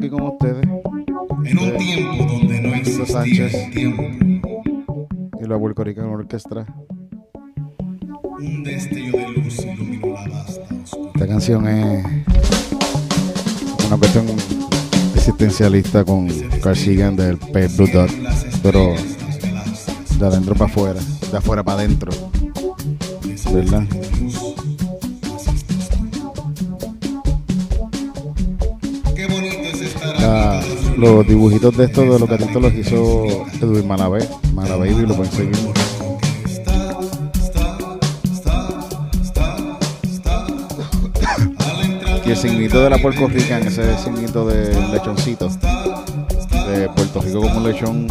aquí con ustedes. En un tiempo donde no existía Sánchez. el tiempo, Y la Puerto Rican Orchestra. un destello de luz iluminó la vasta oscuridad. Esta canción es una cuestión existencialista con Carl Sagan del Pale Blue Dot, pero de adentro para afuera, de afuera para adentro, ¿verdad? Los dibujitos de estos de los gatitos los hizo Edwin Malabé, Malabé y lo pueden seguir. Y el signito de la Puerto Rican, ese signito del lechoncito, de Puerto Rico como un lechón,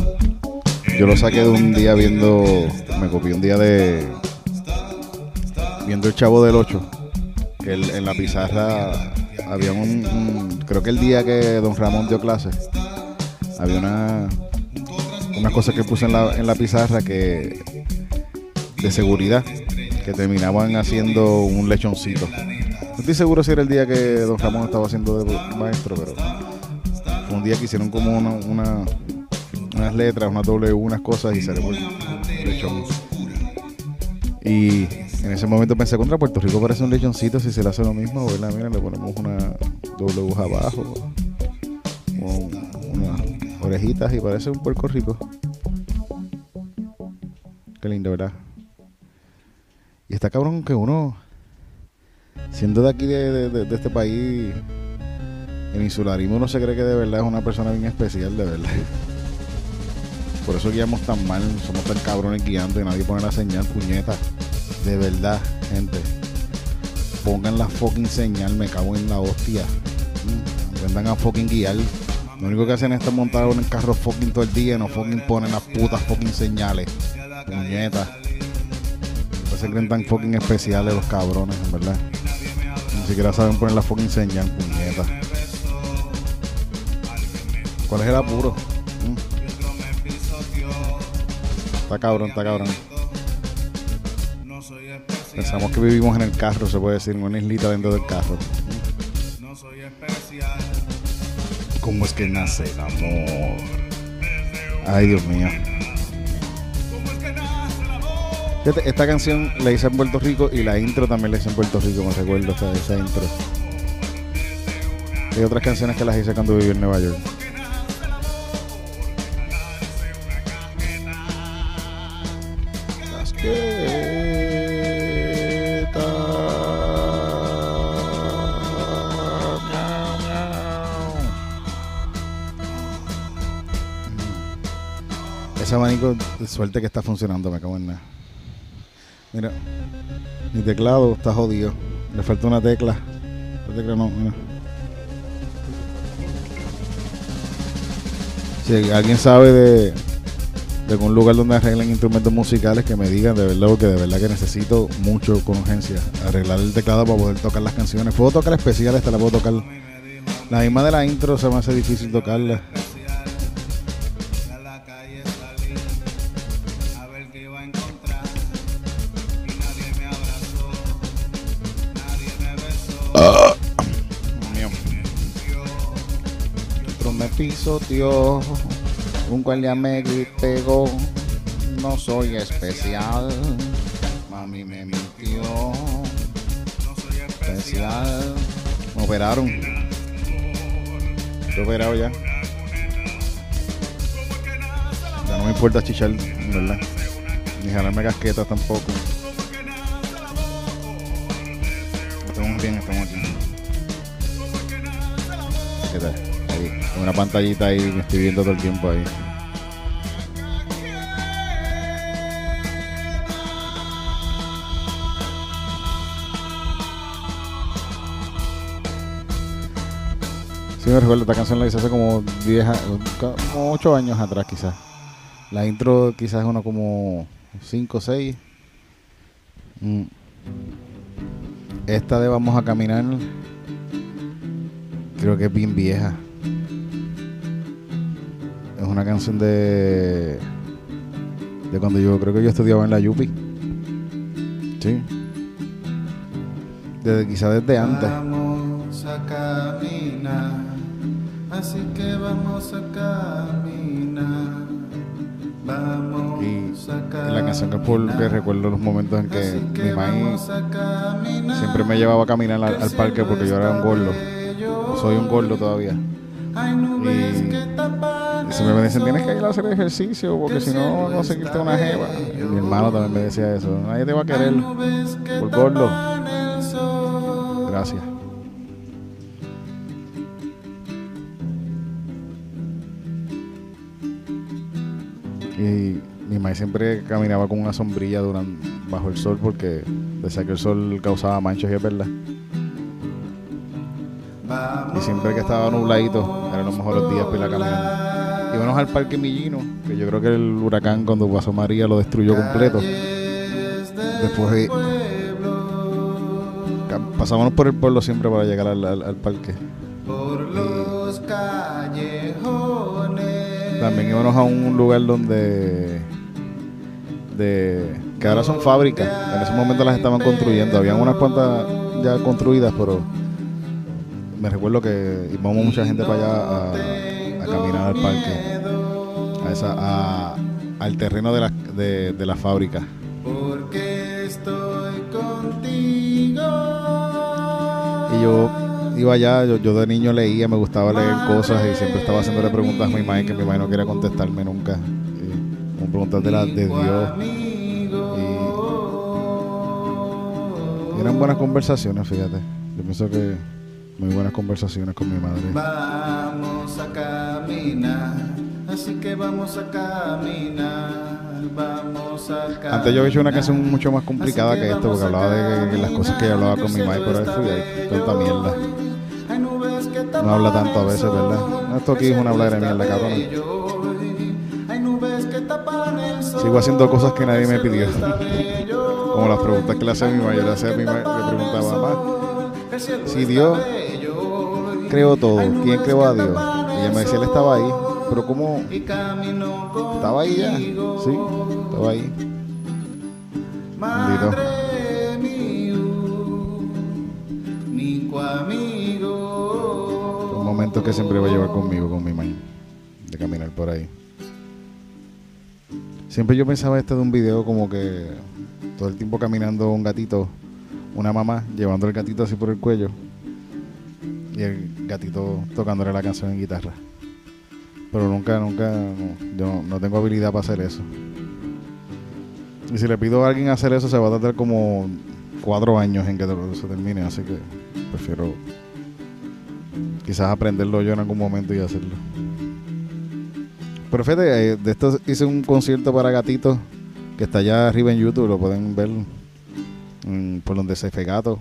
yo lo saqué de un día viendo, me copié un día de, viendo el Chavo del 8, que en la pizarra había un, un- creo que el día que don Ramón dio clase, había una, unas cosas que puse en la, en la pizarra que, de seguridad, que terminaban haciendo un lechoncito. No estoy seguro si era el día que Don Ramón estaba haciendo de maestro, pero fue un día que hicieron como una, una- unas letras, unas W, unas cosas y salió el lechón. Y en ese momento pensé, contra Puerto Rico parece un lechoncito, si se le hace lo mismo, ¿verdad? Mira, le ponemos una W abajo, con unas orejitas y parece un Puerto Rico. Qué lindo, ¿verdad? Y está cabrón que uno siendo de aquí de, este país en insularismo uno se cree que de verdad es una persona bien especial de verdad por eso guiamos tan mal somos tan cabrones guiando y nadie pone la señal puñeta de verdad gente pongan la fucking señal me cago en la hostia Mm, aprendan a fucking guiar lo único que hacen es estar montados en el carro fucking todo el día y no fucking ponen las putas fucking señales puñeta pues se creen tan fucking especiales los cabrones, en verdad. Ni siquiera saben poner la fucking señal, puñeta. ¿Cuál es el apuro? Mm. Está cabrón, está cabrón. Pensamos que vivimos en el carro, se puede decir, en una islita dentro del carro. ¿Cómo es que nace el amor? Ay, Dios mío. Esta canción la hice en Puerto Rico y la intro también la hice en Puerto Rico, me recuerdo esa, esa intro. Hay otras canciones que las hice cuando viví en Nueva York. Ese abanico suerte que está funcionando, me cago en nada. Mira, mi teclado está jodido. Le falta una tecla. La tecla no. no. Si alguien sabe de, algún lugar donde arreglen instrumentos musicales, que me digan de verdad, porque de verdad que necesito mucho con urgencia arreglar el teclado para poder tocar las canciones. Puedo tocar especiales, esta la puedo tocar. La misma de la intro se me hace difícil tocarla. Pisoteó, un guardia me pegó. No soy especial, mami me mintió. No soy especial. Me operaron. Estoy operado ya. Ya no me importa chichar, verdad. Ni jalarme casquetas tampoco. Estamos bien, estamos aquí. ¿Qué tal? Una pantallita ahí, me estoy viendo todo el tiempo ahí. Sí, me recuerdo, esta canción la hice hace como 10, a- como 8 años atrás quizás. La intro quizás es uno como 5 o 6. Mm. Esta de Vamos a Caminar creo que es bien vieja. Es una canción de de cuando yo creo que yo estudiaba en la Yupi. Sí. Desde quizás desde antes. Vamos a caminar Así que vamos a caminar. Vamos Y, a y caminar. la canción que es porque recuerdo los momentos en que Así mi que maíz caminar. siempre me llevaba a caminar al, al parque porque yo era un gordo. Soy un gordo todavía. Que Y siempre me dicen, tienes que ir a hacer ejercicio porque si no, no conseguirte una jeva. Y mi hermano también me decía eso. Nadie te va a querer. Por gordo. Gracias. Y mi madre siempre caminaba con una sombrilla durante, bajo el sol porque decía que el sol causaba manchas y es verdad. Y siempre que estaba nubladito, eran los mejores días para ir a caminar. Íbamos al parque Millino, que yo creo que el huracán cuando pasó María lo destruyó completo. Después pasábamos por el pueblo siempre para llegar al, al- al parque. Por los callejones. También íbamos a un lugar donde de que ahora son fábricas. En ese momento las estaban construyendo. Habían unas cuantas ya construidas, pero me recuerdo que íbamos mucha gente para allá a caminar al parque, a esa, a- al terreno de la, de, de la fábrica. Porque estoy contigo. Y yo iba allá, yo, yo de niño leía, me gustaba leer cosas y siempre estaba haciéndole preguntas a mi madre que mi madre no quería contestarme nunca. Y, preguntas de, la, de Dios. Y eran buenas conversaciones, fíjate. Yo pienso que muy buenas conversaciones con mi madre. Vamos a caminar. Así que vamos a caminar. Vamos a caminar. Antes yo había hecho una canción mucho más complicada que esto, porque hablaba de que- las cosas que yo hablaba con mi madre, pero fui ahí, tanta mierda. No habla tanto a veces, ¿verdad? Esto aquí es una hablar de mierda, cabrón. Sigo haciendo cosas que nadie me pidió. Como las preguntas que le hacía a mi madre. Le hacía a mi madre, le preguntaba, mamá, si Dios creó todo, ¿quién creó a Dios? Y ella me decía, él estaba ahí. Pero ¿cómo? Estaba ahí ya. Sí, estaba ahí. Bendito. Son momentos que siempre voy a llevar conmigo, con mi mamá, de caminar por ahí. Siempre yo pensaba este de un video como que todo el tiempo caminando un gatito, una mamá llevando el gatito así por el cuello y el gatito tocándole la canción en guitarra. Pero nunca, nunca, no, yo no, tengo habilidad para hacer eso. Y si le pido a alguien hacer eso, se va a tardar como cuatro años en que se termine, así que prefiero quizás aprenderlo yo en algún momento y hacerlo. Pero fíjate, eh, de esto hice un concierto para gatitos que está allá arriba en YouTube, lo pueden ver por donde se fue gato.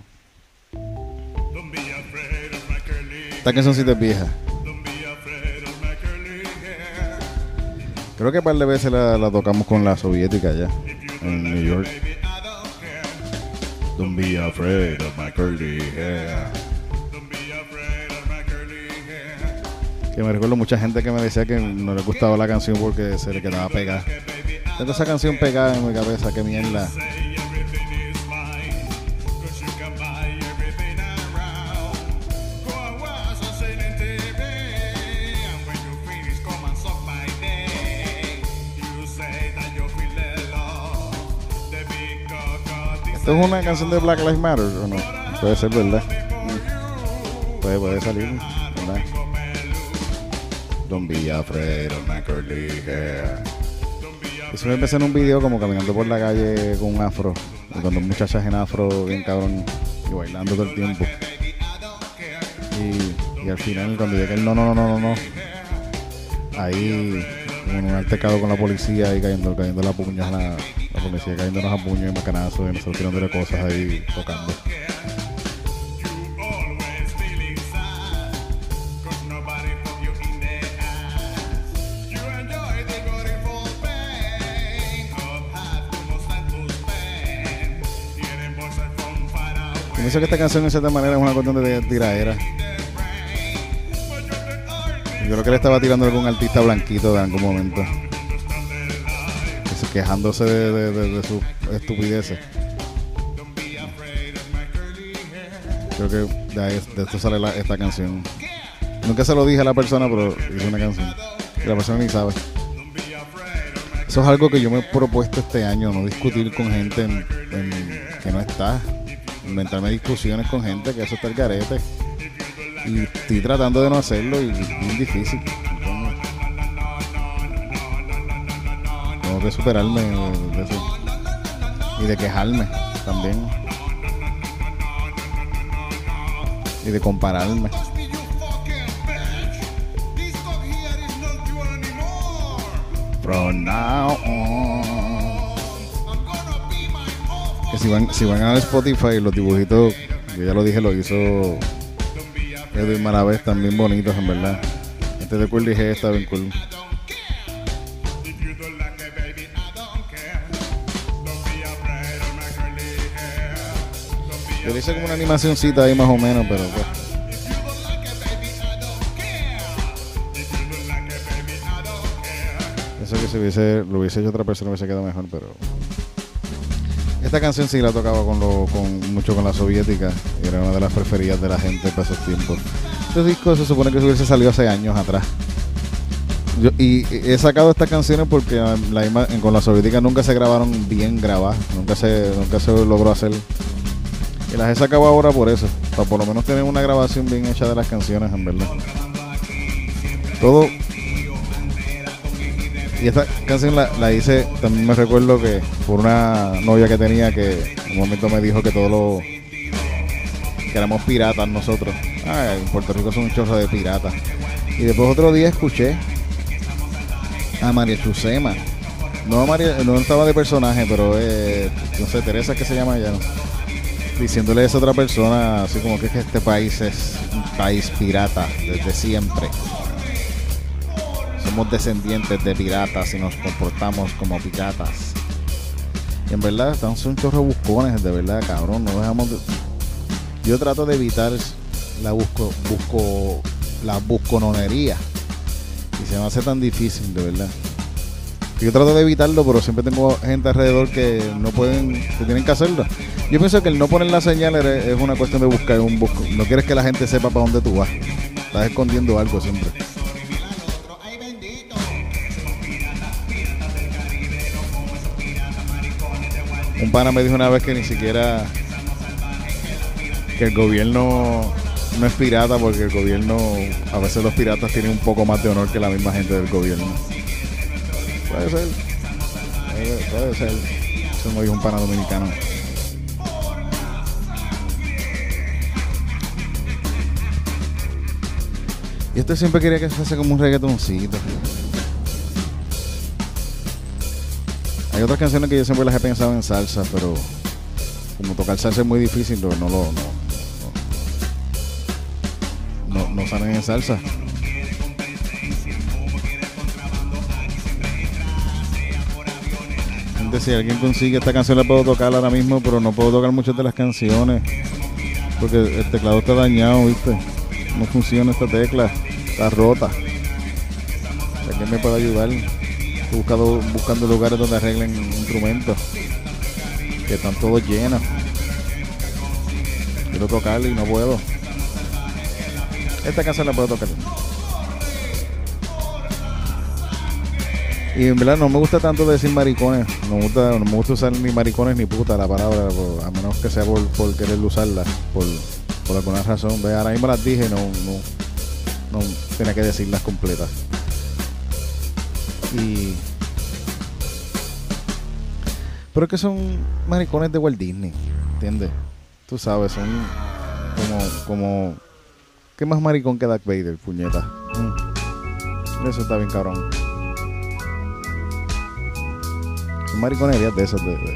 My curly Esta cancioncita es vieja. Don't be afraid of my curly hair. Creo que un par de veces la, la tocamos con la soviética allá en New York. Don't be afraid of my curly hair. Que me recuerdo mucha gente que me decía que no le gustaba la canción porque se le quedaba pegada. Tengo esa canción pegada en mi cabeza, qué mierda. ¿Esto es una canción de Black Lives Matter o no? Puede ser, ¿verdad? Puede, puede salir, ¿verdad? Of my curly hair. Eso me empecé en un video como caminando por la calle con un afro. Con dos muchachas en afro, bien cabrón, y bailando todo el tiempo. Y, al final, cuando llega el no, no, no, no, no, no, ahí, en un altercado con la policía y cayendo, cayendo la puñas, la, la policía cayéndonos a puños y macanazos y nosotros tirándole cosas ahí, tocando. Pienso que esta canción, en cierta manera, es una cuestión de tiraera. Yo creo que le estaba tirando a algún artista blanquito de algún momento. Que se- Quejándose de, sus estupideces. Creo que de, ahí, de esto sale esta canción. Nunca se lo dije a la persona, pero hice una canción. Y la persona ni sabe. Eso es algo que yo me he propuesto este año, no discutir con gente en- en- que no está. Inventarme discusiones con gente que eso está el garete. Y estoy tratando de no hacerlo y es difícil. Que superarme de eso. Y de quejarme también. Y de compararme. From now on. Que si van, si van a Spotify, los dibujitos, yo ya lo dije, lo hizo Edwin Maravés, también bonitos, en verdad. Este de Cool dije está bien cool. Hice como una animacioncita ahí más o menos, pero pues. Eso que se hubiese, lo hubiese hecho otra persona hubiese quedado mejor, pero. Esta canción sí la tocaba con lo, con, mucho con la soviética. Era una de las preferidas de la gente para esos tiempos. Este disco se supone que se hubiese salido hace años atrás. Y he sacado estas canciones porque la misma- con la soviética nunca se grabaron bien grabadas. Nunca se, nunca se logró hacer. Y las he sacado ahora por eso. Para por lo menos tener una grabación bien hecha de las canciones, en verdad. Todo. Y esta canción la, la hice, también me recuerdo que por una novia que tenía que un momento me dijo que todos los. que éramos piratas nosotros. Ah, en Puerto Rico son un chorro de piratas. Y después otro día escuché a María Chusema. No, María, no estaba de personaje, pero eh, no sé, Teresa que se llama ella, ¿no? Diciéndole a otra persona, así como que este país es un país pirata desde siempre. Somos descendientes de piratas y nos comportamos como piratas. Y en verdad, están son chorros buscones, de verdad, cabrón. No dejamos de- Yo trato de evitar la busco, busco, la buscononería. Y se me hace tan difícil, de verdad. Yo trato de evitarlo, pero siempre tengo gente alrededor que no pueden, que tienen que hacerlo. Yo pienso que el no poner la señal es, una cuestión de buscar un busco. No quieres que la gente sepa para dónde tú vas. Estás escondiendo algo siempre. Un pana me dijo una vez que ni siquiera que el gobierno no es pirata porque el gobierno, a veces los piratas tienen un poco más de honor que la misma gente del gobierno. Puede ser. Puede, ser. Eso me dijo un pana dominicano. Y este siempre quería que se hace como un reggaetoncito. Hay otras canciones que yo siempre las he pensado en salsa, pero como tocar salsa es muy difícil, no, lo no, no salen en salsa. Gente, si alguien consigue esta canción la puedo tocar ahora mismo, pero no puedo tocar muchas de las canciones. Porque el teclado está dañado, ¿viste? No funciona esta tecla. Está rota. ¿Alguien me puede ayudar? Estoy buscando, buscando lugares donde arreglen instrumentos. Que están todos llenos. Quiero tocarle y no puedo. Esta canción la puedo tocar. Y en verdad no me gusta tanto decir maricones. No me gusta, no me gusta usar ni maricones ni puta la palabra, a menos que sea por, por querer usarla, por, por alguna razón. Ve, ahora mismo las dije no, no, no tenía que decirlas completas. Y. Pero es que son maricones de Walt Disney, ¿entiendes? Tú sabes, son como, como. ¿Qué más maricón que Darth Vader, puñeta? Mm. Eso está bien cabrón. Son mariconerías de esas de, de,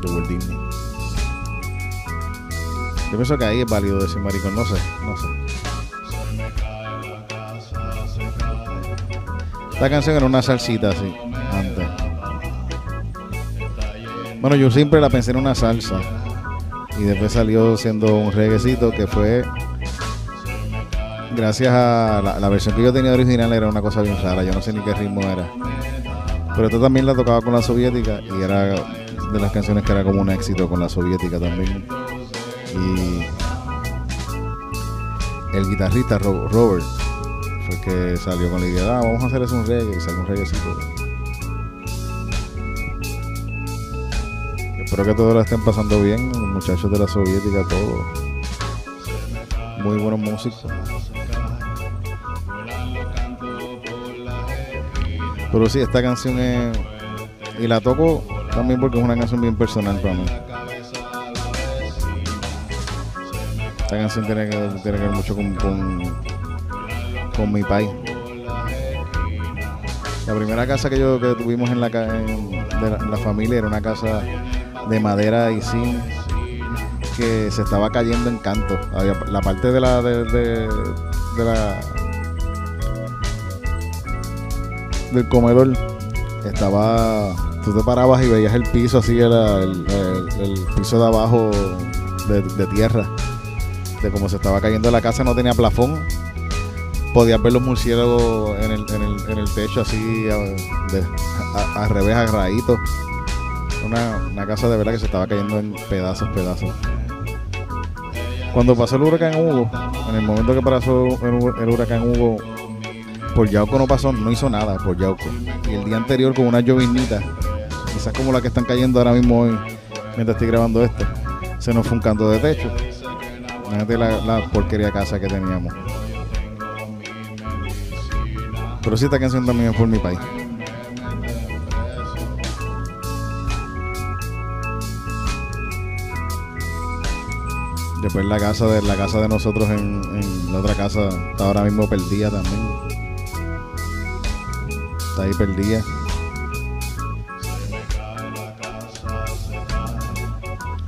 de Walt. Yo pienso que ahí es válido decir maricón, no sé, no sé. Esta canción era una salsita así, antes. Bueno, yo siempre la pensé en una salsa. Y después salió siendo un reguecito que fue. Gracias a la versión que yo tenía original, era una cosa bien rara. Yo no sé ni qué ritmo era. Pero esta también la tocaba con la soviética y era de las canciones que era como un éxito con la soviética también. Y el guitarrista Ro- Robert fue el que salió con la idea, ah, vamos a hacer eso un reggae y salió un reggaecito. Espero que todos la estén pasando bien, los muchachos de la soviética, todos. Muy buenos músicos. Pero sí, esta canción es. Y la toco también porque es una canción bien personal para mí. Esta canción tiene que, tiene que ver mucho con, con, con mi país. La primera casa que yo que tuvimos en la, en- de la, familia era una casa de madera y zinc que se estaba cayendo en canto. La parte de la de- de la del comedor estaba tú te parabas y veías el piso así era el, piso de abajo de, tierra de cómo se estaba cayendo la casa no tenía plafón. Podías ver los murciélagos en el, en el, en el techo así al revés agarraditos una, una casa de verdad que se estaba cayendo en pedazos pedazos. Cuando pasó el huracán Hugo en el momento que pasó el, el huracán Hugo por Yauco no pasó, no hizo nada por Yauco. Y el día anterior con una llovinita, quizás como la que están cayendo ahora mismo hoy, mientras estoy grabando esto, se nos fue un canto de techo. Imagínate la, porquería casa que teníamos. Pero sí, esta canción también es por mi país. Después la casa de la casa de nosotros en la otra casa está ahora mismo perdida también. Está ahí perdida.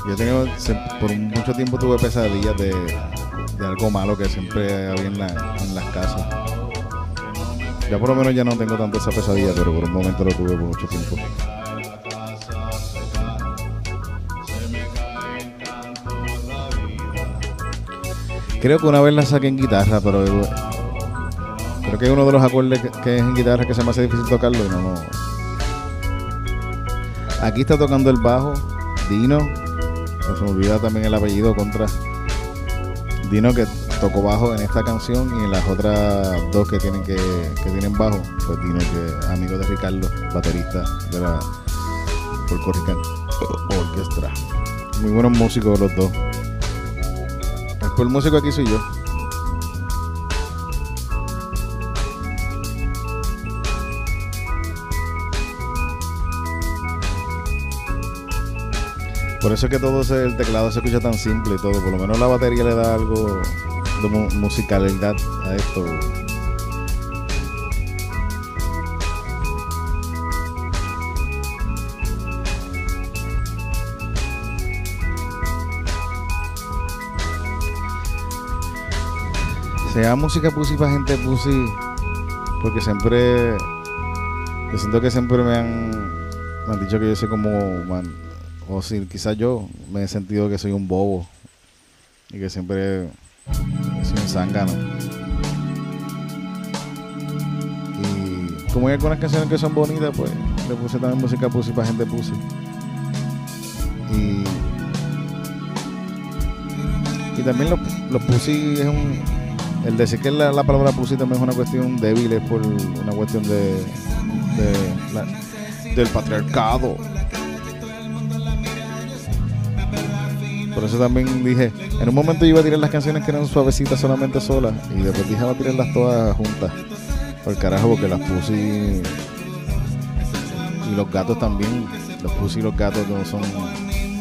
Yo se- por mucho tiempo tuve pesadillas de, de algo malo que siempre había en, la- en las casas. Ya por lo menos ya no tengo tanto esa pesadilla, pero por un momento lo tuve por mucho tiempo. Creo que una vez la saqué en guitarra, pero creo que hay uno de los acordes que, es en guitarra que se me hace difícil tocarlo y no, no. Aquí está tocando el bajo, Dino. Se me olvida también el apellido contra Dino que tocó bajo en esta canción y en las otras dos que tienen que, tienen bajo. Pues Dino que es amigo de Ricardo, baterista de la Puerto Rican Orquestra. Muy buenos músicos los dos. El músico aquí soy yo. Por eso es que todo ese- el teclado se escucha tan simple y todo. Por lo menos la batería le da algo de mu- musicalidad a esto. Sea música pussy para gente pussy. Porque siempre. Yo siento que siempre me han, me han dicho que yo soy como. man- o si quizás yo me he sentido que soy un bobo. Y que siempre soy un zángano. Y como hay algunas canciones que son bonitas, pues le puse también música pussy para gente pussy. Y. Y también los, los pussy es un. El decir que la, la palabra pussy también es una cuestión débil, es por una cuestión de. del patriarcado. Por eso también dije, en un momento yo iba a tirar las canciones que eran suavecitas solamente solas y después dije voy a tirarlas todas juntas. Por carajo, porque las pussy y los gatos también, los pussy y los gatos no son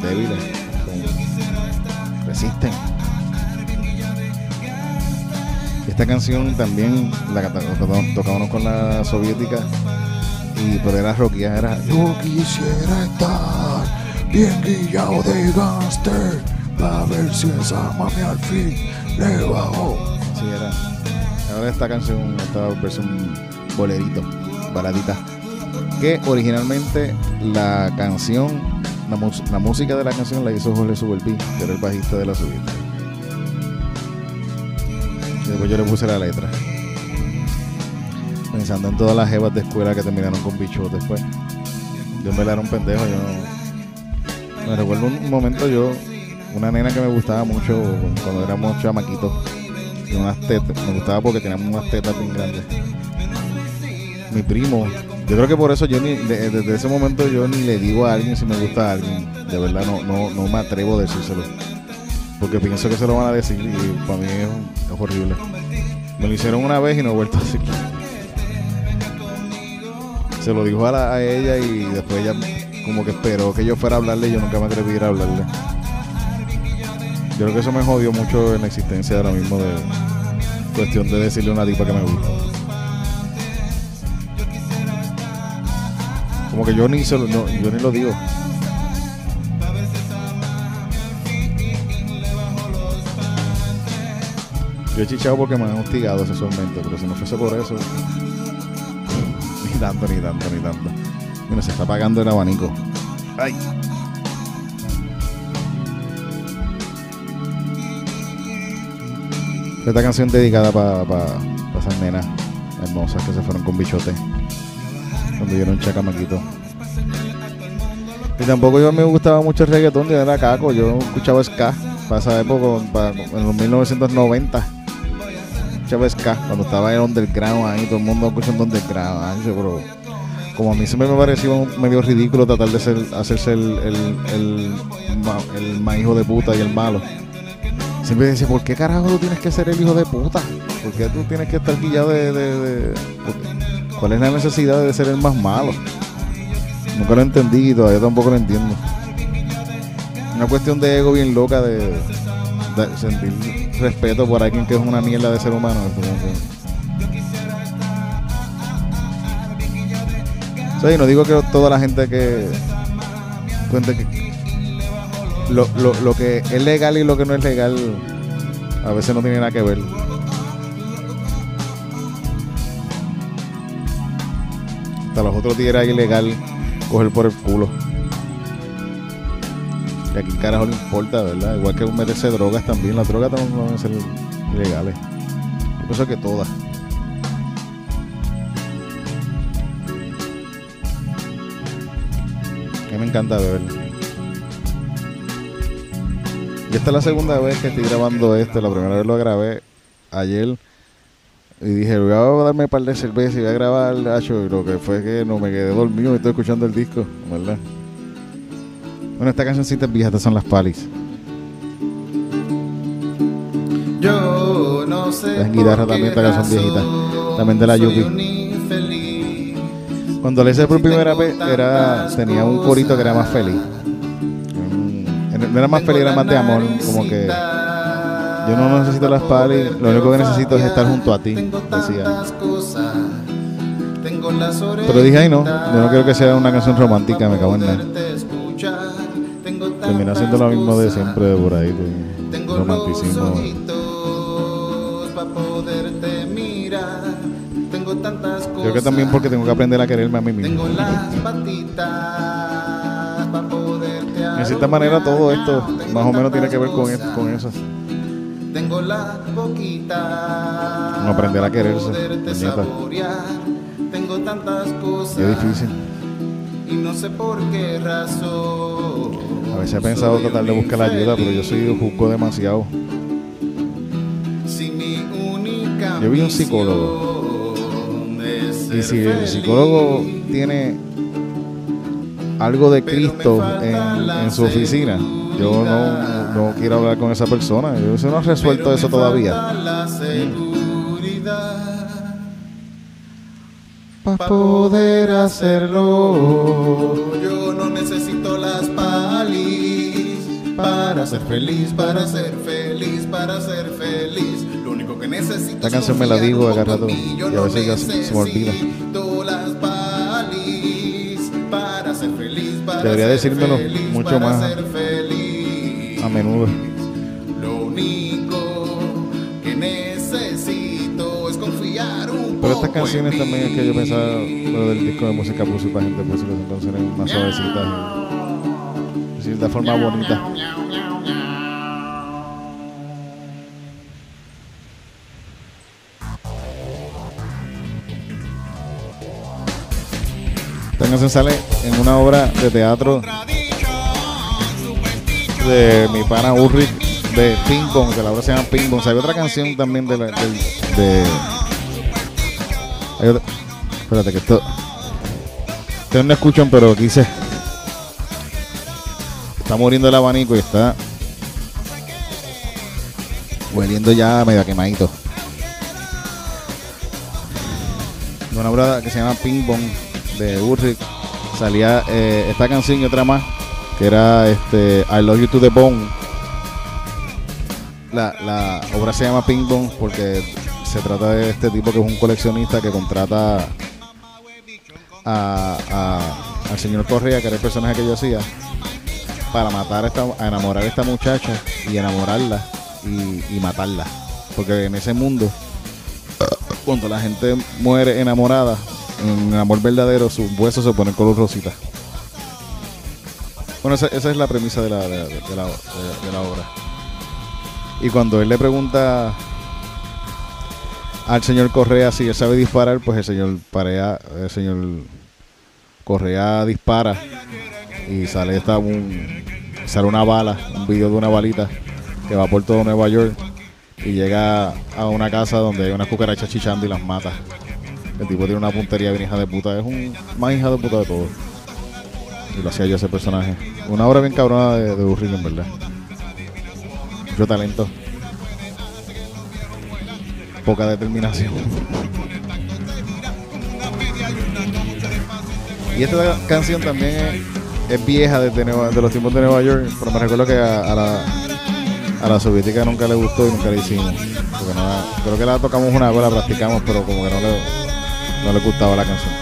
débiles, resisten. Esta canción también la tocábamos con la soviética y pero era rockia, era quisiera estar bien guillado de gangster para ver si esa mami al fin le bajó. Sí, era. Ahora esta canción, esta versión bolerito, baladita. Que originalmente la canción, la, música de la canción la hizo Jorge Suberví, que era el bajista de la subida. Después yo le puse la letra. Pensando en todas las jevas de escuela que terminaron con bichos después. Yo me la era un pendejo, yo no- Me recuerdo un momento yo, una nena que me gustaba mucho cuando éramos chamaquitos. Tiene unas tetas. Me gustaba porque teníamos unas tetas bien grandes. Mi primo. Yo creo que por eso yo ni, de- desde ese momento yo ni le digo a alguien si me gusta a alguien. De verdad no, no, no me atrevo a decírselo. Porque pienso que se lo van a decir y para mí es, horrible. Me lo hicieron una vez y no he vuelto a decirlo. Se lo dijo a, a ella y después ella como que esperó que yo fuera a hablarle y yo nunca me atreví a ir a hablarle. Yo creo que eso me jodió mucho en la existencia ahora mismo de cuestión de decirle a una tipa que me gusta. Como que yo ni se lo, yo ni lo digo. Yo he chichado porque me han hostigado sexualmente, pero si no fuese por eso, ni tanto, ni tanto, ni tanto. Mira, se está apagando el abanico. Ay. Esta canción dedicada para esas nenas hermosas que se fueron con bichote. Cuando yo era un chacamaquito. Y tampoco yo me gustaba mucho el reggaetón, yo era caco, yo escuchaba ska para esa época, para- en los 1990. Escuchaba ska, cuando estaba en underground ahí, todo el mundo escuchando underground, yo, pero como a mí siempre me parecía un- medio ridículo tratar de ser, hacerse el, el, el, el más hijo de puta y el malo. Siempre decía, ¿por qué carajo tú tienes que ser el hijo de puta? ¿Por qué tú tienes que estar guillado de... de- de- ¿Cuál es la necesidad de ser el más malo? Nunca lo entendí y todavía tampoco lo entiendo. Una cuestión de ego bien loca de, de sentir respeto por alguien que es una mierda de ser humano. Sí, no digo que toda la gente que cuente que lo, lo, lo que es legal y lo que no es legal a veces no tiene nada que ver. Hasta los otros días era ilegal coger por el culo. Y aquí carajo le importa, ¿verdad? Igual que meterse drogas también. Las drogas también van a ser ilegales. Yo pienso que todas. Me encanta beber. Y esta es la segunda vez que estoy grabando esto. La primera vez lo grabé ayer. Y dije, voy a darme un par de cervezas y voy a grabar, hacho, y lo que fue que no me quedé dormido y estoy escuchando el disco, ¿verdad? Bueno, esta cancioncita es vieja, estas son las palis. Yo no sé. Las guitarras también, esta canción razón viejita. También de la infeliz. Cuando le hice por primera vez, era, tenía un corito que era más feliz. Mm, No era más feliz, era más de amor, como que yo no necesito las palis, lo único que necesito es estar junto a ti, decía. Pero dije, ay no, yo no quiero que sea una canción romántica, me cago en nada. Termina siendo lo mismo de siempre de por ahí, de romanticismo. Yo creo que también porque tengo que aprender a quererme a mí Tengo mismo. las patitas pa' poderte De cierta manera todo esto Tengo más o menos tiene que ver con, cosas. es- con eso. Tengo la boquita. No aprender a quererse. Tengo tantas cosas. Es difícil. Y no sé por qué razón. A veces he pensado tratar de buscar la ayuda, pero yo soy juzgo demasiado. Yo vi un psicólogo. Y si el psicólogo tiene algo de Cristo en, su oficina, yo no, no quiero hablar con esa persona. Yo eso no ha resuelto eso todavía. Para poder hacerlo. Yo no necesito las palis para ser feliz, para ser feliz, para ser feliz. Esta es canción me la digo un a cada poco rato en mí. Yo y a veces ya se- se me olvida. las Debería decírmelo mucho más. A menudo. Lo único que necesito es confiar un Pero estas canciones también es que yo pensaba lo del disco de música puse para gente pues son canciones más suavecitas decir de forma bonita. Canción sale en una obra de teatro de mi pana Ulrich de Ping Pong, que la obra se llama Ping Pong. Hay otra canción también de la, de. espérate que esto. Ustedes no escuchan, pero aquí se. Está muriendo el abanico y está. Hueliendo ya medio quemadito. Una obra que se llama Ping Pong de Ulrich. Salía eh, esta canción y otra más que era este I Love You to the Bone. La, la obra se llama Ping Pong porque se trata de este tipo que es un coleccionista que contrata a, al señor Correa, que era el personaje que yo hacía, para matar a, esta, enamorar a esta muchacha y enamorarla y, y matarla. Porque en ese mundo, cuando la gente muere enamorada, en amor verdadero, sus huesos se ponen color rosita. Bueno, esa, es la premisa de la, de, la, obra. Y cuando él le pregunta al señor Correa si él sabe disparar, pues el señor Parea, el señor Correa dispara y sale esta sale una bala, un video de una balita que va por todo Nueva York y llega a una casa donde hay unas cucarachas chichando y las mata. El tipo tiene una puntería bien hija de puta, es un más hija de puta de todo. Y lo hacía yo ese personaje. Una obra bien cabrona de, de en verdad. Mucho talento. Poca determinación. Y esta canción también es, vieja desde de los tiempos de Nueva York, pero me recuerdo que a, la, a la soviética nunca le gustó y nunca la hicimos. Creo que la tocamos una vez, la practicamos, pero como que no le, no le gustaba la canción.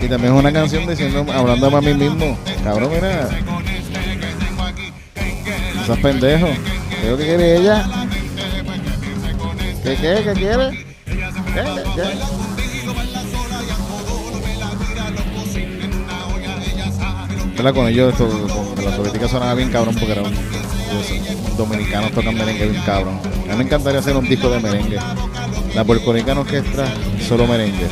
Y también es una canción diciendo, hablando a mí mismo, cabrón, mira. Esos pendejos. ¿Qué es lo quiere ella? ¿Qué qué? ¿Qué quiere? ¿Qué? ¿Qué? ¿Verdad? Con ellos, esto, con la soviética sonaba bien cabrón porque eran dominicanos tocan merengue bien cabrón. Mí me encantaría hacer un disco de merengue. La puertorricana orquestra, solo merengue.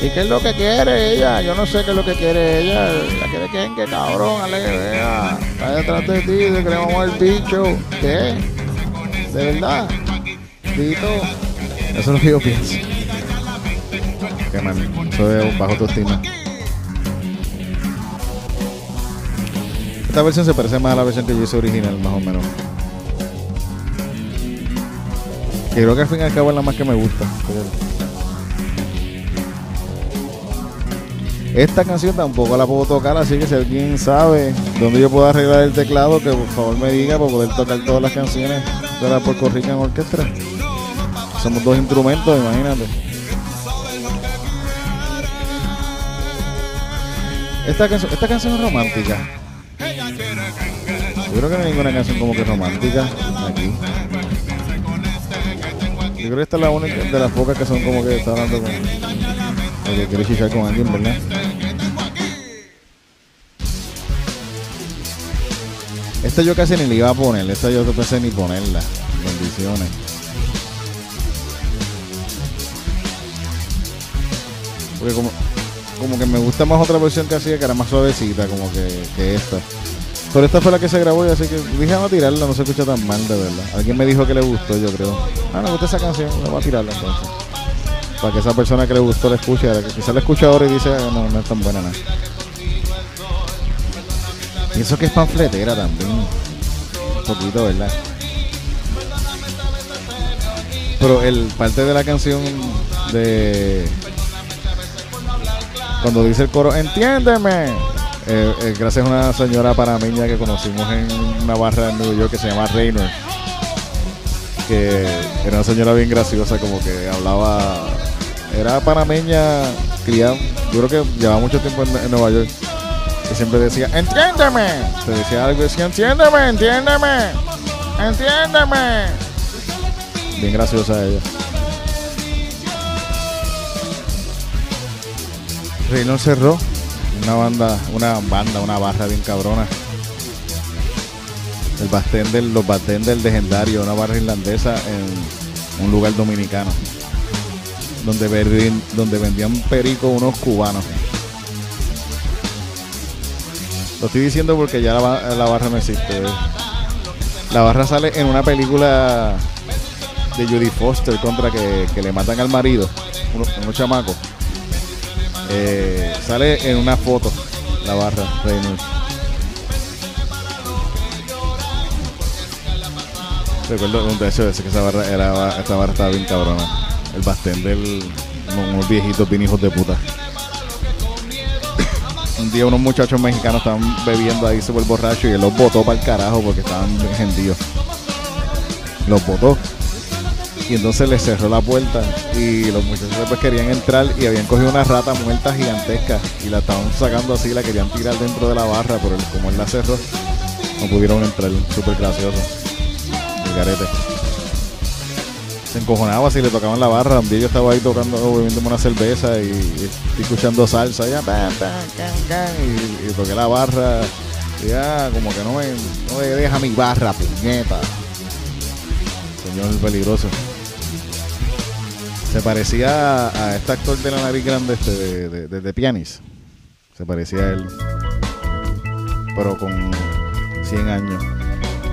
¿Y qué es lo que quiere ella? Yo no sé qué es lo que quiere ella. La quiere quién, qué cabrón, ale, vea. Está detrás de ti, de que le vamos al bicho. ¿Qué? ¿De verdad? Tito. Eso es lo que yo pienso. Eso es bajo autoestima. Esta versión se parece más a la versión que yo hice original, más o menos. Que creo que al fin y al cabo es la más que me gusta. Esta canción tampoco la puedo tocar, así que si alguien sabe dónde yo puedo arreglar el teclado, que por favor me diga para poder tocar todas las canciones de la Puerto Rican Orquestra. Somos dos instrumentos, imagínate. Esta canción, esta canción es romántica. Yo creo que no hay ninguna canción como que romántica aquí. Yo creo que esta es la única de las pocas que son como que está hablando con. o que quiere chichar con alguien, ¿verdad? Esta yo casi ni le iba a poner, esta yo no pensé ni ponerla. Bendiciones. Porque como, como que me gusta más otra versión que hacía que era más suavecita, como que, esta. Pero esta fue la que se grabó y así que dije, vamos a tirarla, no se escucha tan mal, de verdad. Alguien me dijo que le gustó, yo creo. Ah, me gusta esa canción, vamos a tirarla entonces. Para que esa persona que le gustó la escuche, que quizá la escucha ahora y dice, "Ah, no, no es tan buena nada. Pienso que es panfletera también. Un poquito, ¿verdad? Pero el parte de la canción de cuando dice el coro, entiéndeme. Eh, eh, gracias a una señora panameña que conocimos en una barra en Nueva York que se llama Reynor. Que era una señora bien graciosa, como que hablaba. Era panameña, criada. Yo creo que llevaba mucho tiempo en, en Nueva York. Que siempre decía, entiéndeme. Te decía algo y decía, entiéndeme, entiéndeme, entiéndeme. Bien graciosa ella. Reynor cerró una banda, una banda, una barra bien cabrona. El bartender, los legendarios, una barra irlandesa en un lugar dominicano. Donde, vendían- donde vendían perico unos cubanos. Lo estoy diciendo porque ya la, ba- la barra no existe. La barra sale en una película de Judy Foster contra que, que le matan al marido, unos, unos chamacos. Eh, sale en una foto la barra Reynolds. Recuerdo un de eso, que esa barra, era, esta barra estaba bien cabrona. El bartender, unos unos viejitos bien hijos de puta. Un día unos muchachos mexicanos estaban bebiendo ahí súper borrachos y él los botó para el carajo porque estaban hendidos. Los botó. Y entonces les cerró la puerta y los muchachos después querían entrar y habían cogido una rata muerta gigantesca y la estaban sacando así, la querían tirar dentro de la barra, pero él- como él la cerró, no pudieron entrar. Súper gracioso. El garete. Se encojonaba si le tocaban la barra. Día yo estaba ahí tocando, bebiéndome una cerveza y, escuchando salsa. Ya, y, y toqué la barra. Ya, como que no me, no me deja mi barra, puñeta. Señor peligroso. Se parecía a, este actor de la nariz grande este de, de, Pianist. Se parecía a él. Pero con 100 años.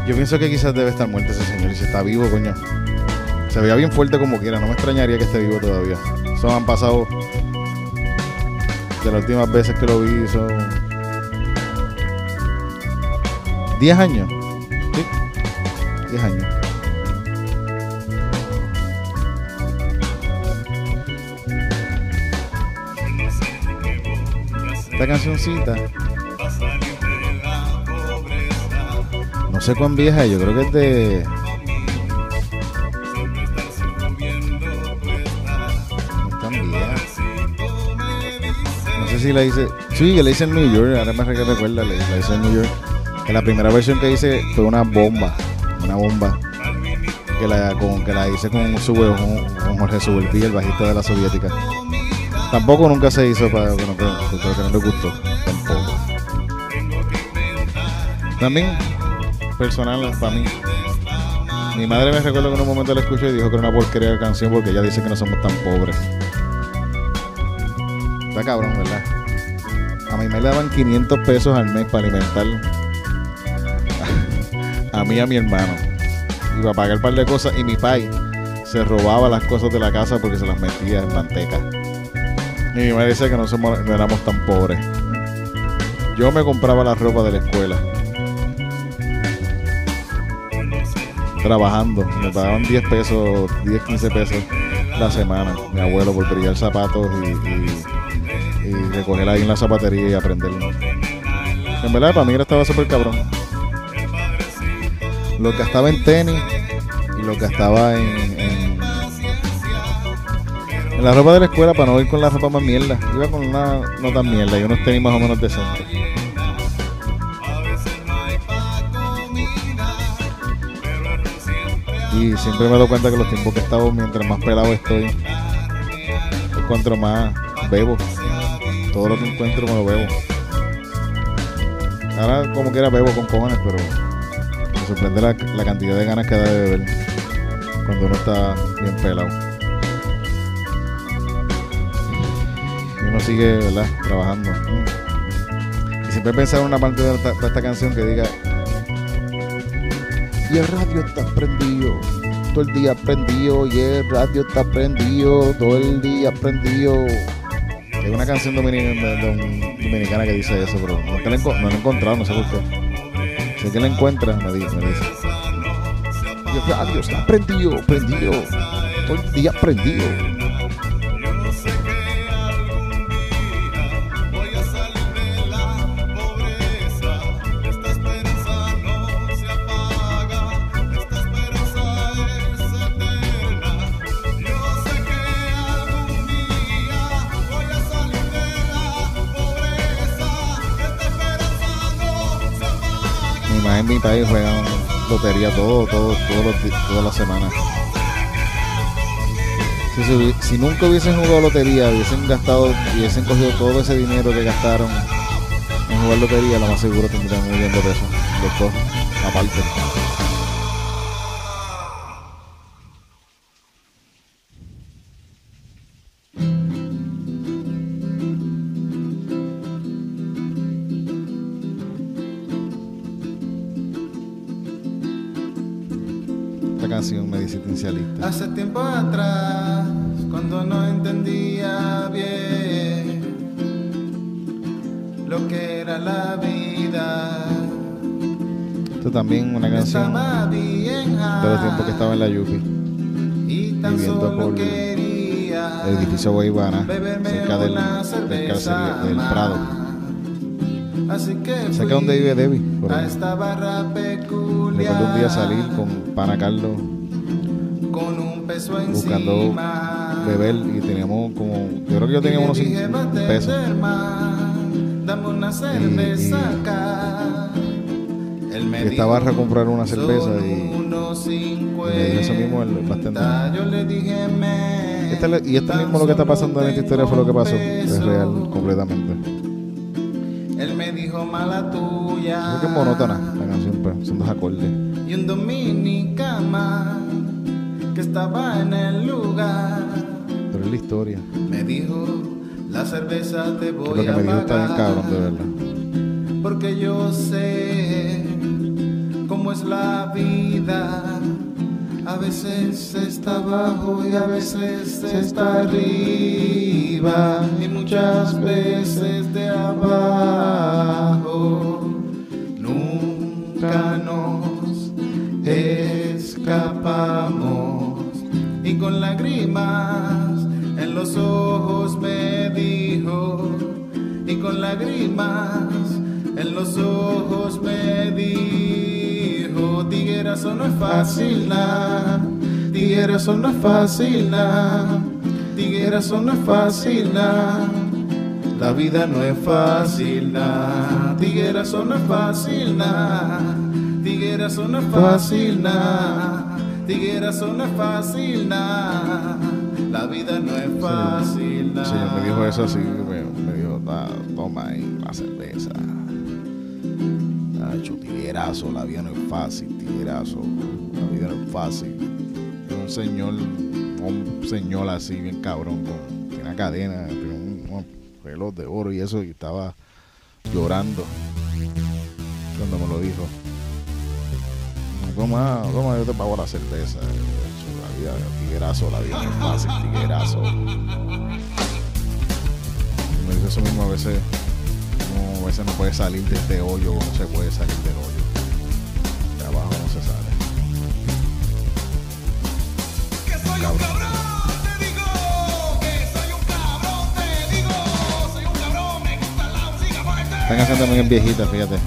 Yo pienso que quizás debe estar muerto ese señor. Y si está vivo, coño. Se veía bien fuerte como quiera. No me extrañaría que esté vivo todavía. Eso han pasado. De las últimas veces que lo vi, son. 10 años. Sí. 10 años. Esta cancioncita. No sé cuán vieja yo creo que es de. No tan vieja. No sé si la hice. Sí, yo la hice en New York, ahora me re- recuerda, la, hice en New York. La primera versión que hice fue una bomba. Una bomba. Que la, con, que la hice con, Sube- con, Jorge Subelví, el bajista de la soviética. Tampoco nunca se hizo para que no, creo que no le gustó. Tampoco. También, personal, para mí. Mi madre me recuerdo que en un momento la escuché y dijo que era una porquería de canción porque ella dice que no somos tan pobres. Está cabrón, ¿verdad? A mí me le daban 500 pesos al mes para alimentar a mí y a mi hermano. Y para pagar un par de cosas. Y mi pai se robaba las cosas de la casa porque se las metía en manteca. Y mi madre decía que no, somos, no éramos tan pobres. Yo me compraba la ropa de la escuela. Trabajando. Me pagaban 10 pesos, 10, 15 pesos la semana. Mi abuelo por brillar zapatos y, y, y recoger ahí en la zapatería y aprender. En verdad, para mí era- estaba súper cabrón. Lo que estaba en tenis y lo que estaba en, en, la ropa de la escuela para no ir con la ropa más mierda. Iba con una no tan mierda y unos tenis más o menos decentes. Y siempre me doy cuenta que los tiempos que he estado, mientras más pelado estoy, es cuanto más bebo. Todo lo que encuentro me lo bebo. Ahora como quiera bebo con cojones, pero me sorprende la cantidad de ganas que da de beber cuando uno está bien pelado. Uno sigue, ¿verdad? Trabajando. Y siempre he pensado en una parte de esta, canción que diga y el radio está prendido, todo el día prendido, y el radio está prendido, todo el día prendido. Hay una canción dominicana, que dice eso, pero no, la, no he encontrado, no sé por qué. Si alguien la encuentra, me dice. Me dice. Y el radio está prendido, prendido, todo el día prendido. Mi país juegan lotería todo, todo, di- todas las semanas. Si, hubi- si nunca hubiesen jugado lotería, hubiesen gastado, hubiesen cogido todo ese dinero que gastaron en jugar lotería, lo más seguro tendrían un millón de pesos. Los dos. aparte. De los tiempos que estaba en la Yupi. viviendo por El edificio Guaybana, cerca del, del, carceri- del. Prado. Cerca donde vive Debbie. Por a ahí. esta barra peculiar Recuerdo un día salir con pana Carlos con un peso buscando beber y teníamos como. Yo creo que yo tenía unos dije, 5 "Bate, pesos. y- Y esta dijo, barra a comprar una cerveza "Son y- me eso mismo el. Yo le dije, "Me, Este y esto mismo lo que está pasando en esta historia fue lo que pasó. Es real beso". completamente. Él me dijo, mala tuya. Creo que es monótona la canción, pues. Son dos acordes. y un dominicama que estaba en el lugar Pero es la historia. me dijo la cerveza te Que voy lo que a me dijo está bien cabrón, de verdad. porque yo sé cómo es la vida. A veces está abajo y a veces está arriba. Y muchas veces de abajo nunca nos escapamos. Y con lágrimas en los ojos me dijo y con lágrimas en los ojos me dijo tiguerazo no es fácil nada tiguerazo no es fácil nada tiguerazo no es fácil nada la vida no es fácil, nada. Tiguerazo no es fácil, nada. Tiguerazo no es fácil, nada. Tiguerazo no es fácil, nada. La vida no es fácil, nada. Sí, me dijo eso así, me, me dijo, "Ta- toma ahí la cerveza. Tiguerazo, la vida no es fácil, tiguerazo, la vida no es fácil. Es un señor, un señor así, bien cabrón, con una cadena, un, un reloj de oro y eso, y estaba llorando cuando me lo dijo. Toma, toma, yo te pago la cerveza. La vida, tiguerazo, la vida no es fácil, tiguerazo. Me dice eso mismo a veces. Veces no puede salir de este hoyo o no se puede salir del hoyo. De abajo no se sale. Que soy cabrón, un cabrón. Esta canción también es viejita, fíjate.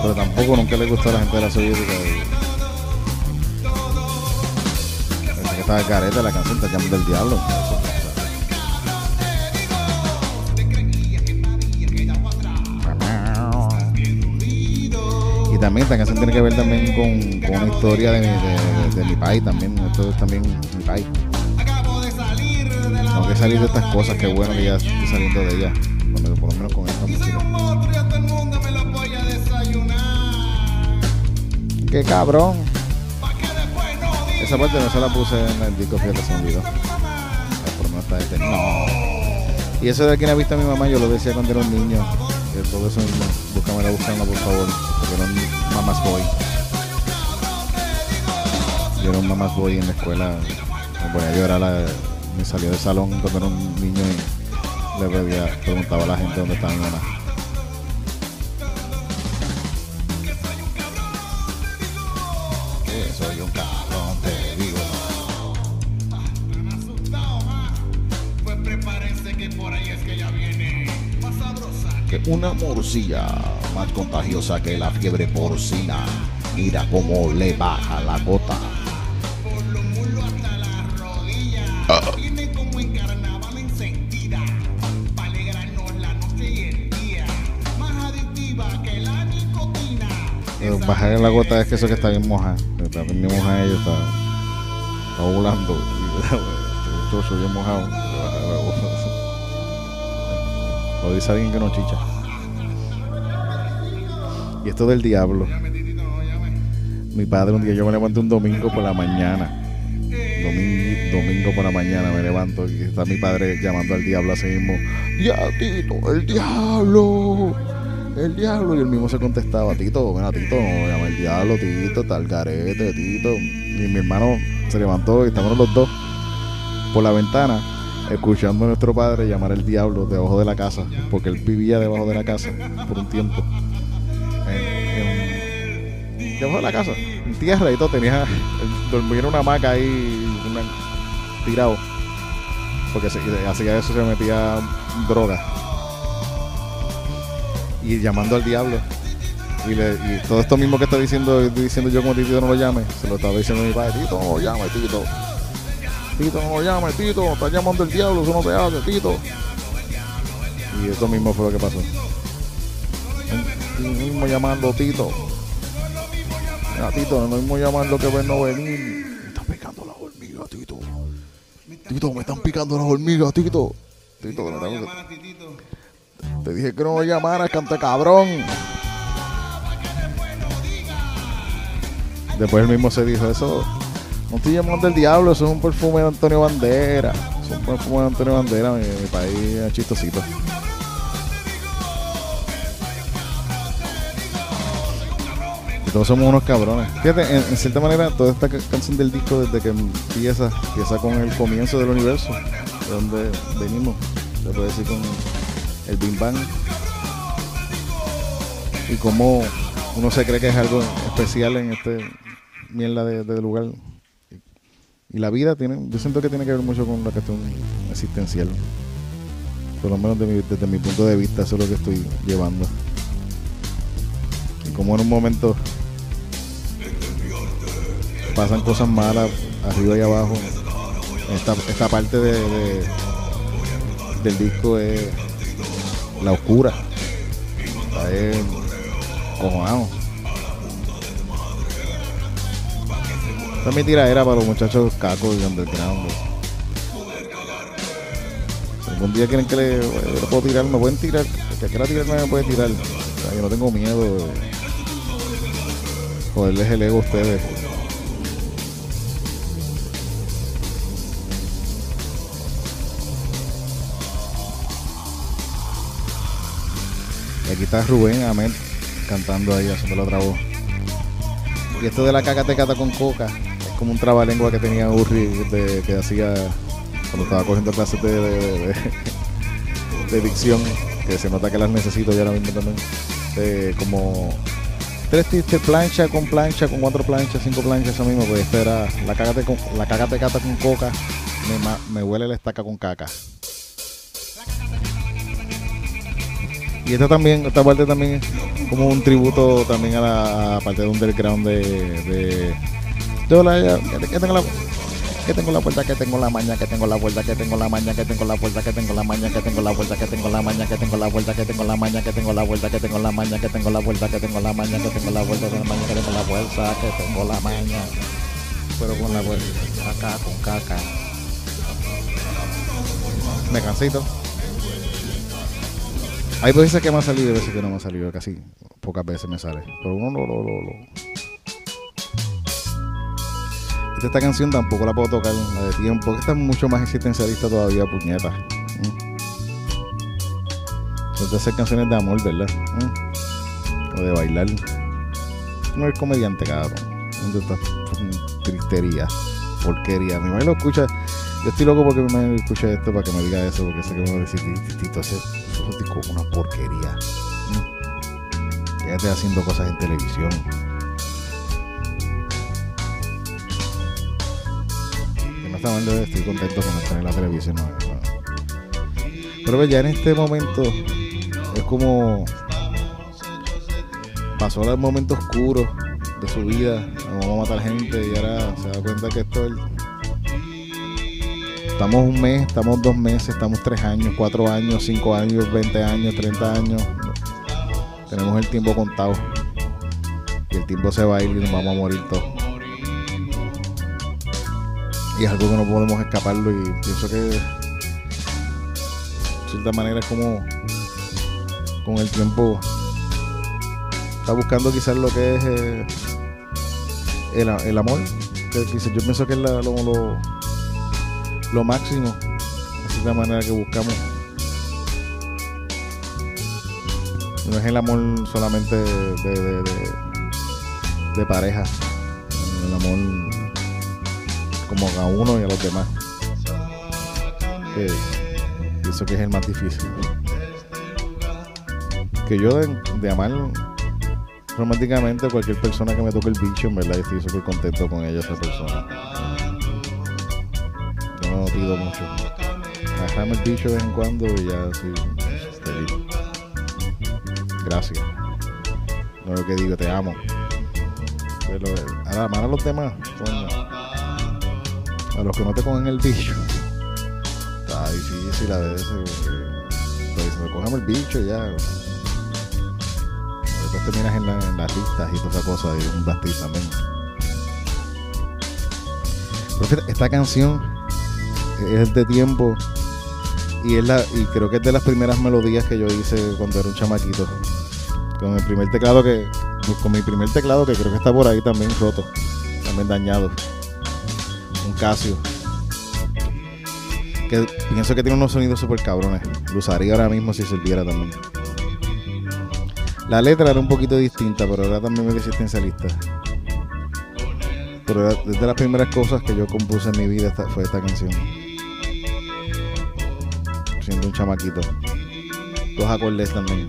Pero tampoco nunca le gustó a la gente de la soviética. Pensé que estaba careta la canción, te llaman del diablo. Y también esta canción tiene que ver también con, con una historia de, mi- de- de- de mi país también. Esto es también mi país. Tengo que salir de estas cosas, qué bueno que ya estoy saliendo de ellas. Por lo- menos con esta música. ¡Qué cabrón! Esa parte no se la puse en el disco, fíjate, se me olvidó. Por lo menos está este. No. Y eso de quién ha visto a mi mamá, yo lo decía cuando era un niño. Que todo eso mismo. Búscamela, búscamela, por favor. Porque era un mamás boy. Yo era un mamás boy en la escuela. Me ponía a llorar. la- me salía del salón cuando era un niño y le pedía, preguntaba a la gente dónde estaba mi mamá. Una morcilla más contagiosa que la fiebre porcina. Mira cómo le baja la gota. Por los mulos hasta las rodillas. Viene como en carnaval encendida. Pa' alegrarnos la noche y el día. Más adictiva que la nicotina. Eh, Bajar la gota es que eso que está bien moja. Está bien moja ella, está, está volando. Chocho bien mojado. La. Lo dice alguien que no chicha. Y esto del diablo. Mi padre un día yo me levanté un domingo por la mañana. Domingo, domingo por la mañana me levanto y está mi padre llamando al diablo así mismo. Ya, Tito, el diablo. El diablo. Y él mismo se contestaba, Tito, mira, Tito, no llama el diablo, Tito, tal garete, Tito. Y mi hermano se levantó y estábamos los dos por la ventana escuchando a nuestro padre llamar al diablo debajo de la casa, porque él vivía debajo de la casa por un tiempo. Debajo de la casa, en tierra y todo, tenía, dormía en una hamaca ahí, tirado, porque hacía eso, se metía droga. Y llamando al diablo. Y, todo esto mismo que está diciendo, diciendo yo como Tito no lo llame, se lo estaba diciendo mi padre, Tito no lo llame, Tito. Tito, no lo llames, Tito, está llamando el diablo, eso no se hace, Tito. Y eso mismo fue lo que pasó. El mismo llamando Tito. Mira, Tito, no mismo llamando que ven no venir. Me están picando las hormigas, Tito. Tito, me están picando las hormigas, Tito. Tito, que me tengo te dije que no lo llamaras, canta cabrón. Después él mismo se dijo eso. No estoy llamando el diablo, eso es un perfume de Antonio Bandera. Es un perfume de Antonio Bandera, mi, país es chistosito. Y todos somos unos cabrones. Fíjate, en, cierta manera, toda esta ca- canción del disco, desde que empieza, empieza con el comienzo del universo, de donde venimos, se puede decir con el Big Bang. Y cómo uno se cree que es algo especial en este mierda de, de lugar. Y la vida tiene, yo siento que tiene que ver mucho con la cuestión existencial. Por lo menos desde mi punto de vista, eso es lo que estoy llevando. Y como en un momento pasan cosas malas arriba y abajo. Esta, esta parte de, de- del disco es la oscura. Está es cojonado. Esta es mi tiradera para los muchachos cacos y underground. Algún día quieren que le, le puedo tirar, me pueden tirar. El que quiera tirarme me puede tirar. Yo no tengo miedo de joderles el ego a ustedes. Aquí está Rubén Ahmed cantando ahí, haciendo la otra voz. Y esto de la cacatecata con coca es como un trabalengua que tenía Urri que hacía cuando estaba cogiendo clases de, de, dicción, que se nota que las necesito ya ahora mismo también. De como tres tistes plancha con plancha, con cuatro planchas, cinco planchas, eso mismo, pues esta era la cagate con, la cacatecata con coca, me huele la estaca con caca. y esta también, esta parte también es como un tributo también a la a parte de underground de, de yo la, que tengo la que tengo la puerta, que tengo la maña, que tengo la vuelta, que tengo la maña, que tengo la puerta, que tengo la maña, que tengo la vuelta, que tengo la maña, que tengo la vuelta, que tengo la maña, que tengo la vuelta, que tengo la maña, que tengo la vuelta, que tengo la maña, que tengo la vuelta, que tengo la maña, que tengo la vuelta, que tengo la maña. Pero con la vuelta, acá con caca. Me cansito. Hay veces que me ha salido y veces que no me ha salido, casi pocas veces me sale. Pero uno lo, lo, lo, lo- Esta, canción tampoco la puedo tocar, la de tiempo, que esta es mucho más existencialista todavía, puñeta. Mm. Son de hacer canciones de amor, ¿verdad? Mm. O de bailar. No es comediante, cabrón. ¿Dónde está tristería? Porquería. Mi madre lo escucha. Yo estoy loco porque mi madre escucha esto para que me diga eso, porque sé que me va a decir, Tito, ese eso es disco una porquería. Quédate haciendo cosas en televisión. No estoy contento con estar en la televisión. no. Pero ya en este momento es como pasó el momento oscuro de su vida, vamos a matar gente y ahora se da cuenta que esto es Estamos un mes, estamos dos meses, estamos tres años, cuatro años, cinco años, 20 años, 30 años. Tenemos el tiempo contado. Y el tiempo se va a ir y nos vamos a morir todos. Y es algo que no podemos escaparlo y pienso que de cierta manera es como con el tiempo está buscando quizás lo que es eh, el, el amor. Quizás yo pienso que es la- lo, lo, lo máximo. Es la manera que buscamos. No es el amor solamente de, de, de- pareja. El amor como a uno y a los demás. Que pienso que es el más difícil. Que yo de, de amar románticamente a cualquier persona que me toque el bicho, en verdad, estoy súper contento con ella, esa persona. Pido mucho. Agarrame el bicho de vez en cuando y ya así, feliz. Gracias. No es lo que digo, te amo. Pero ahora amar a los demás, coño. A los que no te cogen el bicho. Está difícil a veces. porque, Pues me cogemos el bicho ya. Después terminas en, la- en las listas y toda esa cosa y un bastiz también. Pero esta canción es de tiempo y es la y creo que es de las primeras melodías que yo hice cuando era un chamaquito. Con el primer teclado que con mi primer teclado que creo que está por ahí también roto, también dañado. Un Casio. Que pienso que tiene unos sonidos súper cabrones. Lo usaría ahora mismo si sirviera también. La letra era un poquito distinta, pero era también muy existencialista. Pero era de las primeras cosas que yo compuse en mi vida fue esta canción. Siendo un chamaquito. Dos acordes también.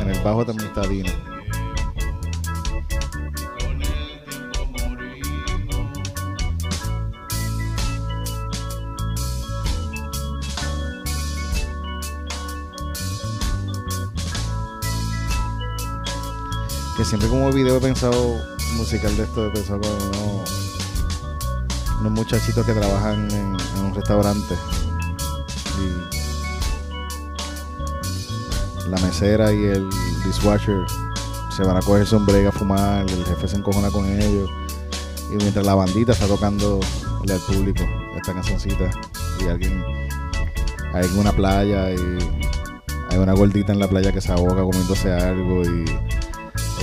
En el bajo también está Dino. que siempre como video he pensado musical de esto, he pensado con unos, muchachitos que trabajan en un restaurante la mesera y el dishwasher se van a coger sombrero a fumar, el jefe se encojona con ellos y mientras la bandita está tocando al público esta cancioncita y alguien hay una playa y hay una gordita en la playa que se ahoga comiéndose algo y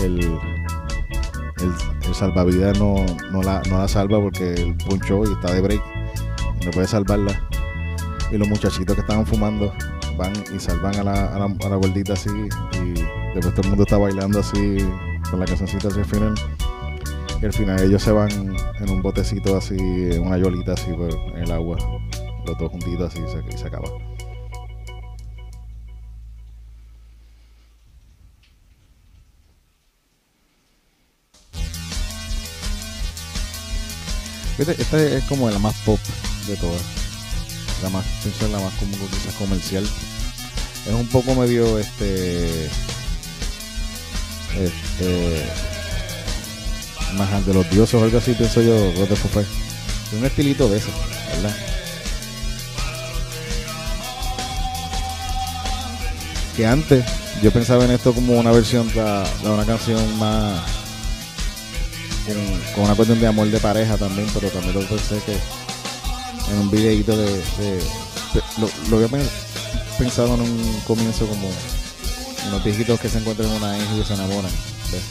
el, el, el salvavidas no, no, la, no la salva porque el punchó y está de break no puede salvarla. Y los muchachitos que estaban fumando van y salvan a la, a la, gordita así y después todo el mundo está bailando así con la cancioncita hacia el final. Y al final ellos se van en un botecito así, en una yolita así por, en el agua, los dos juntitos así y se, acaba. Esta es como la más pop de todas. La más, pienso en la más como comercial. Es un poco medio este. Este. Más de los dioses o algo así, pienso yo, Fire. Es un estilito de eso, ¿verdad? Que antes yo pensaba en esto como una versión de, de una canción más con, una cuestión de amor de pareja también, pero también lo pensé que en un videíto de, de- de- lo, lo había pen- pensado en un comienzo como unos viejitos que se encuentran en una isla y se enamoran, ¿ves?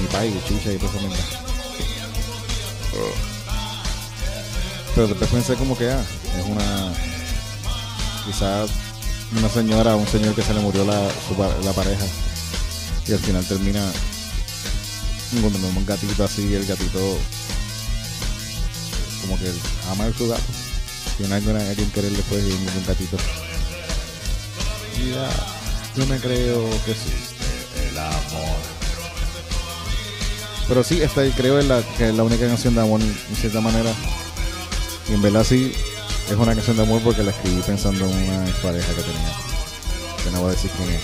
Mi país, chicha y esa mierda. Pero después pensé como que ah, es una quizás una señora o un señor que se le murió la, la pareja y al final termina encontrando un gatito así, el gatito como que ama a su gato. Tiene alguien a quien querer después y un gatito. Y ya, yo me creo que existe el amor. Pero sí, esta creo es la, que es la única canción de amor en cierta manera. Y en verdad sí, es una canción de amor porque la escribí pensando en una pareja que tenía. Que no voy a decir quién es.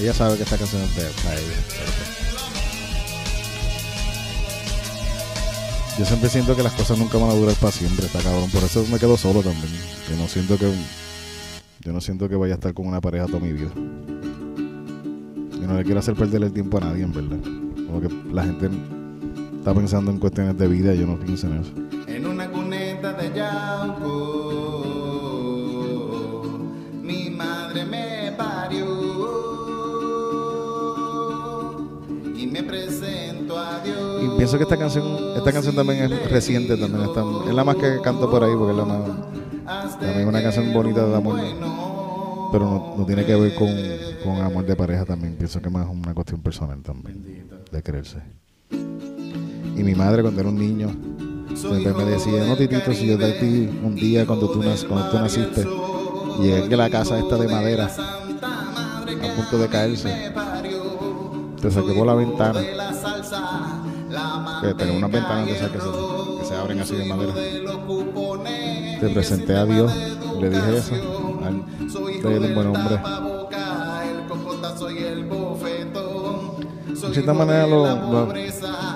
Ella sabe que esta canción es de para ella. Yo siempre siento que las cosas nunca van a durar para siempre, está cabrón. Por eso me quedo solo también. Yo no siento que yo no siento que vaya a estar con una pareja toda mi vida. Yo no le quiero hacer perder el tiempo a nadie, en verdad. Como que la gente está pensando en cuestiones de vida y yo no pienso en eso. En una cuneta de Yauco. Pienso que esta canción, esta canción también es reciente, también está, es la más que canto por ahí, porque es la más, también es una canción bonita de amor, pero no, no tiene que ver con, con amor de pareja también, pienso que más es una cuestión personal también, de creerse. Y mi madre cuando era un niño, siempre me decía, no titito, si yo de ti un día cuando tú, cuando tú naciste, llegué a la casa esta de madera, a punto de caerse, te saqué por la ventana, que tengo unas ventanas de esas que se, que se abren así de madera. Te presenté a Dios, le dije eso, al rey del buen hombre. De cierta manera lo, lo,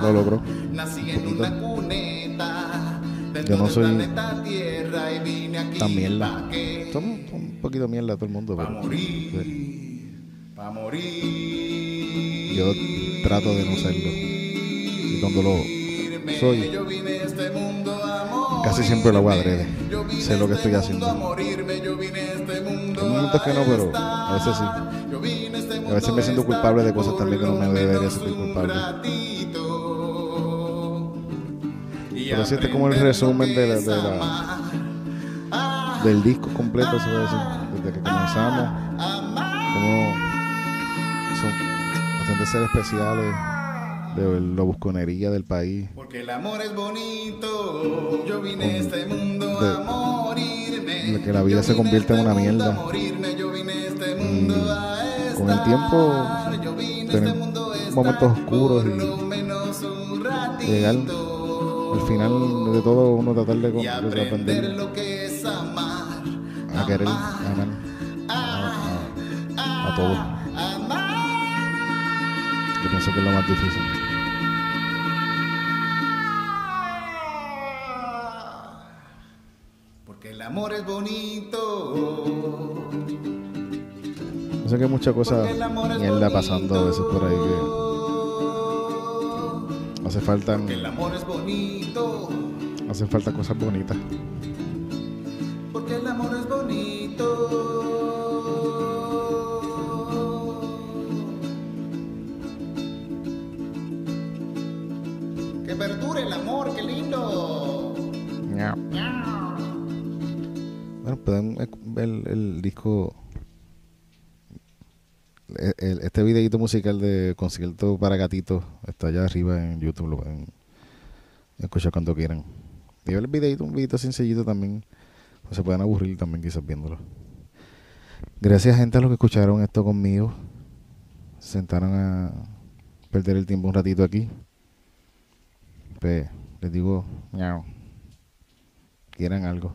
lo logró. Un. Yo no soy tan mierda. Somos un poquito mierda todo el mundo, pero morir. yo trato de no serlo. Soy, casi siempre lo hago adrede. Sé lo que estoy haciendo. Hay momentos que no, pero a veces sí. A veces me siento culpable de cosas también que no me debería sentir culpable. Pero sí, este es como el resumen de la, de la- del disco completo. Desde que comenzamos, como son bastante ser especiales de la busconería del país. Porque el amor es bonito. Yo vine a este mundo de- a morirme. de que la vida se convierte en este una mundo a mierda. morirme. Yo vine a este Y mundo a con el tiempo, estar. Yo vine a este momentos oscuros y llegar al final de todo uno tratar de, y de aprender lo que es amar. a querer, a amar a, a, a todos. Pienso que es lo más difícil. Porque el amor es bonito. Yo sé que hay muchas cosas mierda pasando a veces por ahí que hace falta, El amor es bonito. hace falta cosas bonitas. Porque el amor es bonito. Este videito musical de concierto para gatitos está allá arriba en YouTube, lo pueden escuchar cuando quieran. Y el videito, un videito sencillito también, pues se pueden aburrir también quizás viéndolo. Gracias gente a los que escucharon esto conmigo, se sentaron a perder el tiempo un ratito aquí. Pues, les digo, miau, quieran algo.